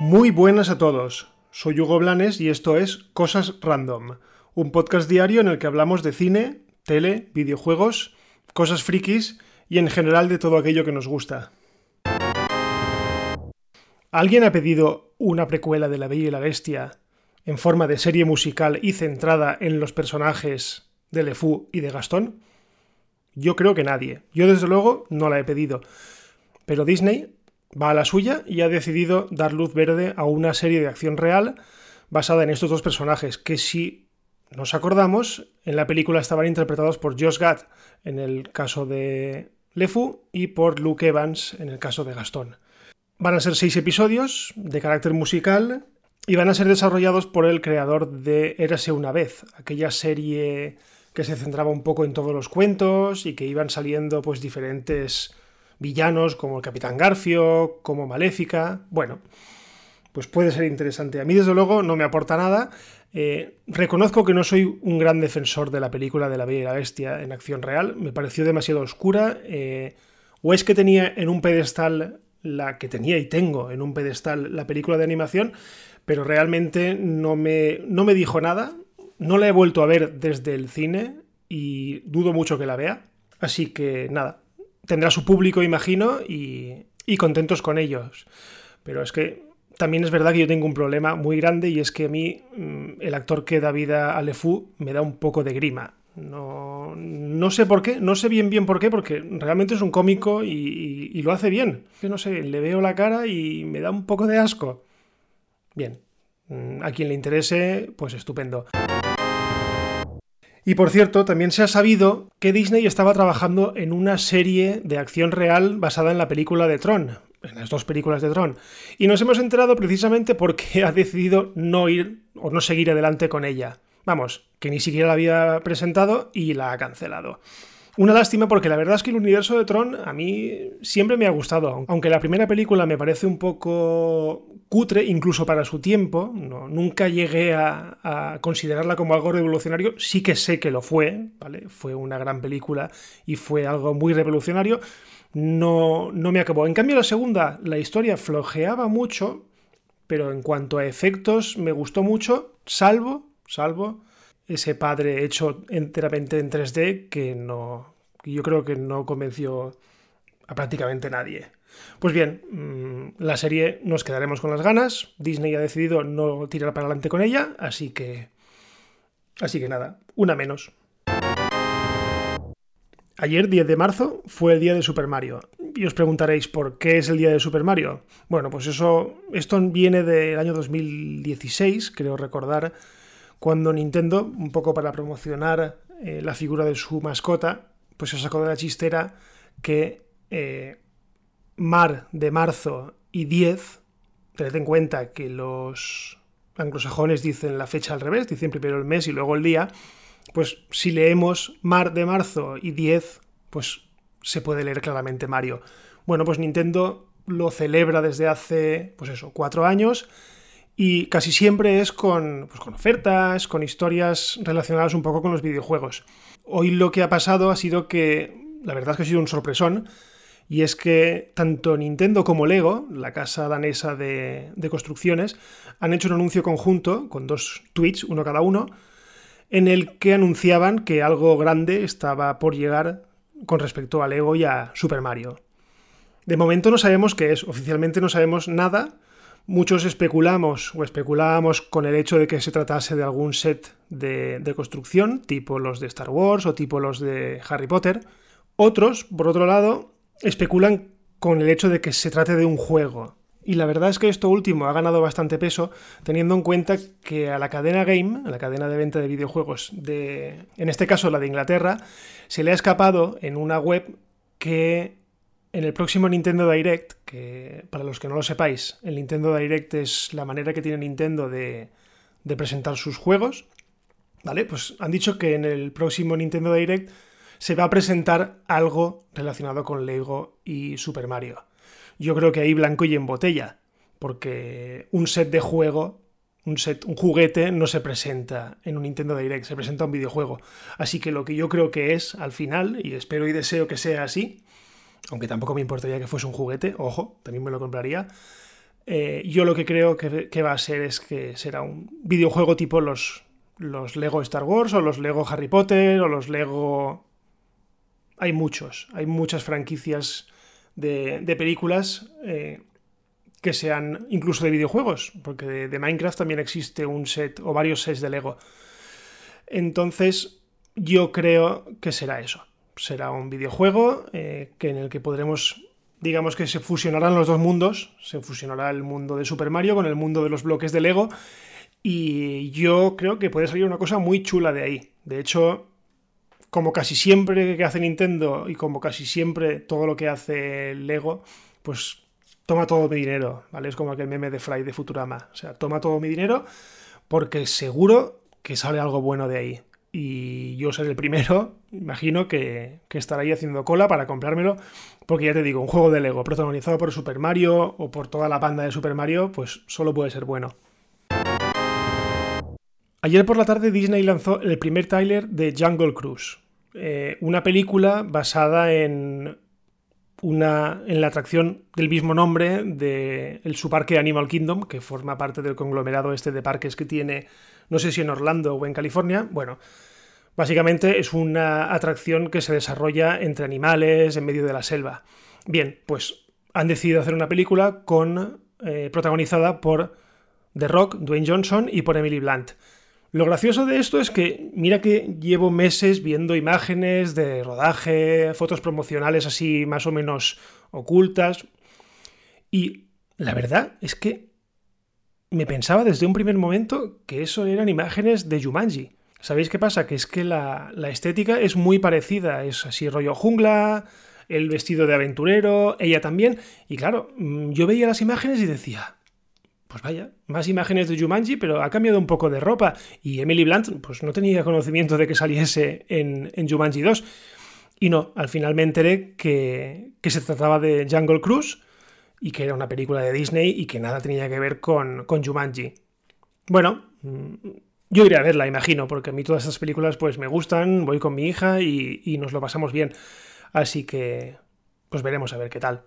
Muy buenas a todos. Soy Hugo Blanes y esto es Cosas Random, un podcast diario en el que hablamos de cine, tele, videojuegos, cosas frikis y en general de todo aquello que nos gusta. ¿Alguien ha pedido una precuela de La Bella y la Bestia en forma de serie musical y centrada en los personajes de LeFou y de Gastón? Yo creo que nadie. Yo desde luego no la he pedido. Pero Disney va a la suya y ha decidido dar luz verde a una serie de acción real basada en estos dos personajes, que si nos acordamos, en la película estaban interpretados por Josh Gad en el caso de LeFou y por Luke Evans en el caso de Gastón. Van a ser seis episodios de carácter musical y van a ser desarrollados por el creador de Érase una vez, aquella serie que se centraba un poco en todos los cuentos y que iban saliendo pues diferentes villanos como el Capitán Garfio, como Maléfica. Bueno, pues puede ser interesante. A mí, desde luego, no me aporta nada. Eh, reconozco que no soy un gran defensor de la película de La Bella y la Bestia en acción real. Me pareció demasiado oscura. Eh, o es que tenía en un pedestal la que tenía y tengo en un pedestal la película de animación, pero realmente no me, no me dijo nada. No la he vuelto a ver desde el cine y dudo mucho que la vea. Así que nada, tendrá su público, imagino, y, contentos con ellos. Pero es que también es verdad que yo tengo un problema muy grande y es que a mí mm, el actor que da vida a LeFou me da un poco de grima. No, no, sé por qué, no sé bien bien por qué, porque realmente es un cómico y, y, lo hace bien. Que no sé, le veo la cara y me da un poco de asco. Bien, mm, a quien le interese, pues estupendo. Y por cierto, también se ha sabido que Disney estaba trabajando en una serie de acción real basada en la película de Tron, en las dos películas de Tron. Y nos hemos enterado precisamente porque ha decidido no ir o no seguir adelante con ella. Vamos, que ni siquiera la había presentado y la ha cancelado. Una lástima porque la verdad es que el universo de Tron a mí siempre me ha gustado, aunque la primera película me parece un poco cutre, incluso para su tiempo, no, nunca llegué a, considerarla como algo revolucionario, sí que sé que lo fue, ¿vale? Fue una gran película y fue algo muy revolucionario, no, no me acabó. En cambio la segunda, la historia flojeaba mucho, pero en cuanto a efectos me gustó mucho, salvo, salvo ese padre hecho enteramente en 3D que no. yo creo que no convenció a prácticamente nadie. Pues bien, mm, la serie nos quedaremos con las ganas. Disney ha decidido no tirar para adelante con ella, así que. Así que nada, una menos. Ayer, 10 de marzo, fue el día de Super Mario. Y os preguntaréis, ¿por qué es el día de Super Mario? Bueno, pues eso. Esto viene del año 2016, creo recordar cuando Nintendo, un poco para promocionar eh, la figura de su mascota, pues se sacó de la chistera que eh, Mar de marzo y 10, tened en cuenta que los anglosajones dicen la fecha al revés, dicen primero el mes y luego el día, pues si leemos Mar de marzo y 10, pues se puede leer claramente Mario. Bueno, pues Nintendo lo celebra desde hace, pues eso, cuatro años y casi siempre es con, pues con ofertas, con historias relacionadas un poco con los videojuegos. Hoy lo que ha pasado ha sido que, la verdad es que ha sido un sorpresón, y es que tanto Nintendo como Lego, la casa danesa de, de, construcciones, han hecho un anuncio conjunto con dos tweets, uno cada uno, en el que anunciaban que algo grande estaba por llegar con respecto a Lego y a Super Mario. De momento no sabemos qué es, oficialmente no sabemos nada, Muchos especulamos o especulábamos con el hecho de que se tratase de algún set de, construcción, tipo los de Star Wars o tipo los de Harry Potter. Otros, por otro lado, especulan con el hecho de que se trate de un juego. Y la verdad es que esto último ha ganado bastante peso, teniendo en cuenta que a la cadena Game, a la cadena de venta de videojuegos de, en este caso la de Inglaterra, se le ha escapado en una web que en el próximo Nintendo Direct, que para los que no lo sepáis, el Nintendo Direct es la manera que tiene Nintendo de, presentar sus juegos, ¿vale? Pues han dicho que en el próximo Nintendo Direct se va a presentar algo relacionado con Lego y Super Mario. Yo creo que ahí blanco y en botella, porque un set de juego un set, un juguete no se presenta en un Nintendo Direct, se presenta un videojuego. Así que lo que yo creo que es al final, y espero y deseo que sea así, aunque tampoco me importaría que fuese un juguete, ojo, también me lo compraría. Eh, yo lo que creo que, va a ser es que será un videojuego tipo los, los Lego Star Wars o los Lego Harry Potter o los Lego... Hay muchos, hay muchas franquicias de, películas eh, que sean incluso de videojuegos, porque de, Minecraft también existe un set o varios sets de Lego. Entonces, yo creo que será eso. Será un videojuego eh, que en el que podremos, digamos que se fusionarán los dos mundos. Se fusionará el mundo de Super Mario con el mundo de los bloques de Lego. Y yo creo que puede salir una cosa muy chula de ahí. De hecho, como casi siempre que hace Nintendo y como casi siempre todo lo que hace Lego, pues toma todo mi dinero, ¿vale? Es como aquel meme de Fry de Futurama. O sea, toma todo mi dinero porque seguro que sale algo bueno de ahí. Y yo seré el primero, imagino, que, que estará ahí haciendo cola para comprármelo. Porque ya te digo, un juego de Lego protagonizado por Super Mario o por toda la banda de Super Mario, pues solo puede ser bueno. Ayer por la tarde Disney lanzó el primer tráiler de Jungle Cruise, eh, una película basada en una, en la atracción del mismo nombre de el, su parque Animal Kingdom, que forma parte del conglomerado este de parques que tiene, no sé si en Orlando o en California. Bueno, básicamente es una atracción que se desarrolla entre animales en medio de la selva. Bien, pues han decidido hacer una película con eh, protagonizada por The Rock, Dwayne Johnson y por Emily Blunt. Lo gracioso de esto es que, mira que llevo meses viendo imágenes de rodaje, fotos promocionales así más o menos ocultas, y la verdad es que me pensaba desde un primer momento que eso eran imágenes de Jumanji. ¿Sabéis qué pasa? Que es que la, la estética es muy parecida, es así rollo jungla, el vestido de aventurero, ella también, y claro, mm, yo veía las imágenes y decía, pues vaya, más imágenes de Jumanji, pero ha cambiado un poco de ropa. Y Emily Blunt, pues no tenía conocimiento de que saliese en, en Jumanji 2. Y no, al final me enteré que, que, se trataba de Jungle Cruise y que era una película de Disney y que nada tenía que ver con, con Jumanji. Bueno, mm, yo iré a verla, imagino, porque a mí todas esas películas pues me gustan, voy con mi hija y, y nos lo pasamos bien. Así que, pues veremos a ver qué tal.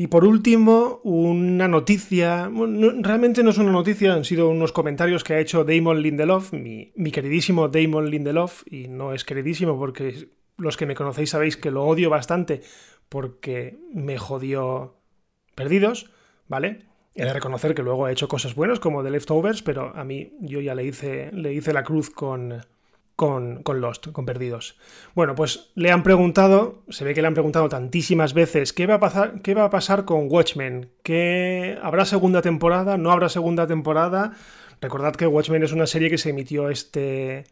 Y por último, una noticia, realmente no es una noticia, han sido unos comentarios que ha hecho Damon Lindelof, mi, queridísimo Damon Lindelof, y no es queridísimo porque los que me conocéis sabéis que lo odio bastante porque me jodió perdidos, ¿vale? He de reconocer que luego ha hecho cosas buenas como The Leftovers, pero a mí yo ya le hice, le hice la cruz con, con, Lost, con Perdidos. Bueno, pues le han preguntado, se ve que le han preguntado tantísimas veces, ¿qué va a pasar, qué va a pasar con Watchmen? ¿Qué, ¿Habrá segunda temporada? ¿No habrá segunda temporada? Recordad que Watchmen es una serie que se emitió este,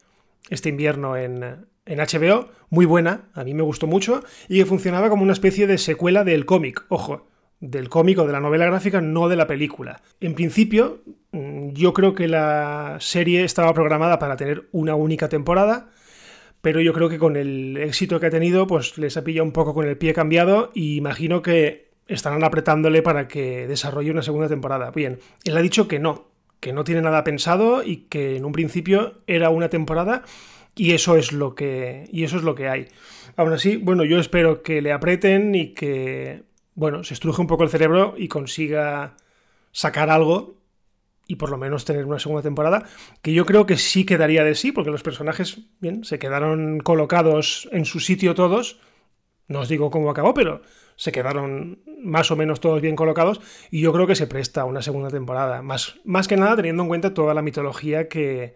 este invierno en, en HBO, muy buena, a mí me gustó mucho, y que funcionaba como una especie de secuela del cómic, ojo, del cómic o de la novela gráfica, no de la película. En principio, mm, yo creo que la serie estaba programada para tener una única temporada, pero yo creo que con el éxito que ha tenido, pues les ha pillado un poco con el pie cambiado y imagino que estarán apretándole para que desarrolle una segunda temporada. Bien, él ha dicho que no, que no tiene nada pensado y que en un principio era una temporada y eso es lo que y eso es lo que hay. Aún así, bueno, yo espero que le aprieten y que bueno, se estruje un poco el cerebro y consiga sacar algo y por lo menos tener una segunda temporada, que yo creo que sí quedaría de sí, porque los personajes, bien, se quedaron colocados en su sitio todos. No os digo cómo acabó, pero se quedaron más o menos todos bien colocados y yo creo que se presta una segunda temporada. Más, más que nada teniendo en cuenta toda la mitología que,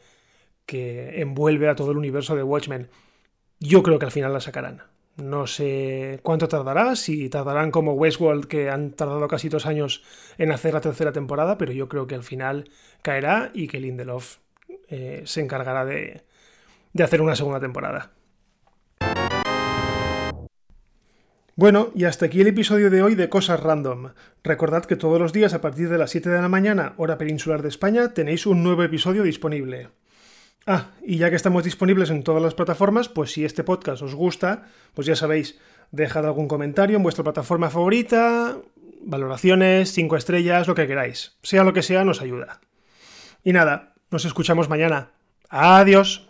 que envuelve a todo el universo de Watchmen. Yo creo que al final la sacarán. No sé cuánto tardará, si tardarán como Westworld, que han tardado casi dos años en hacer la tercera temporada, pero yo creo que al final caerá y que Lindelof eh, se encargará de, de hacer una segunda temporada. Bueno, y hasta aquí el episodio de hoy de Cosas Random. Recordad que todos los días a partir de las 7 de la mañana, hora peninsular de España, tenéis un nuevo episodio disponible. Ah, y ya que estamos disponibles en todas las plataformas, pues si este podcast os gusta, pues ya sabéis, dejad algún comentario en vuestra plataforma favorita, valoraciones, cinco estrellas, lo que queráis. Sea lo que sea, nos ayuda. Y nada, nos escuchamos mañana. Adiós.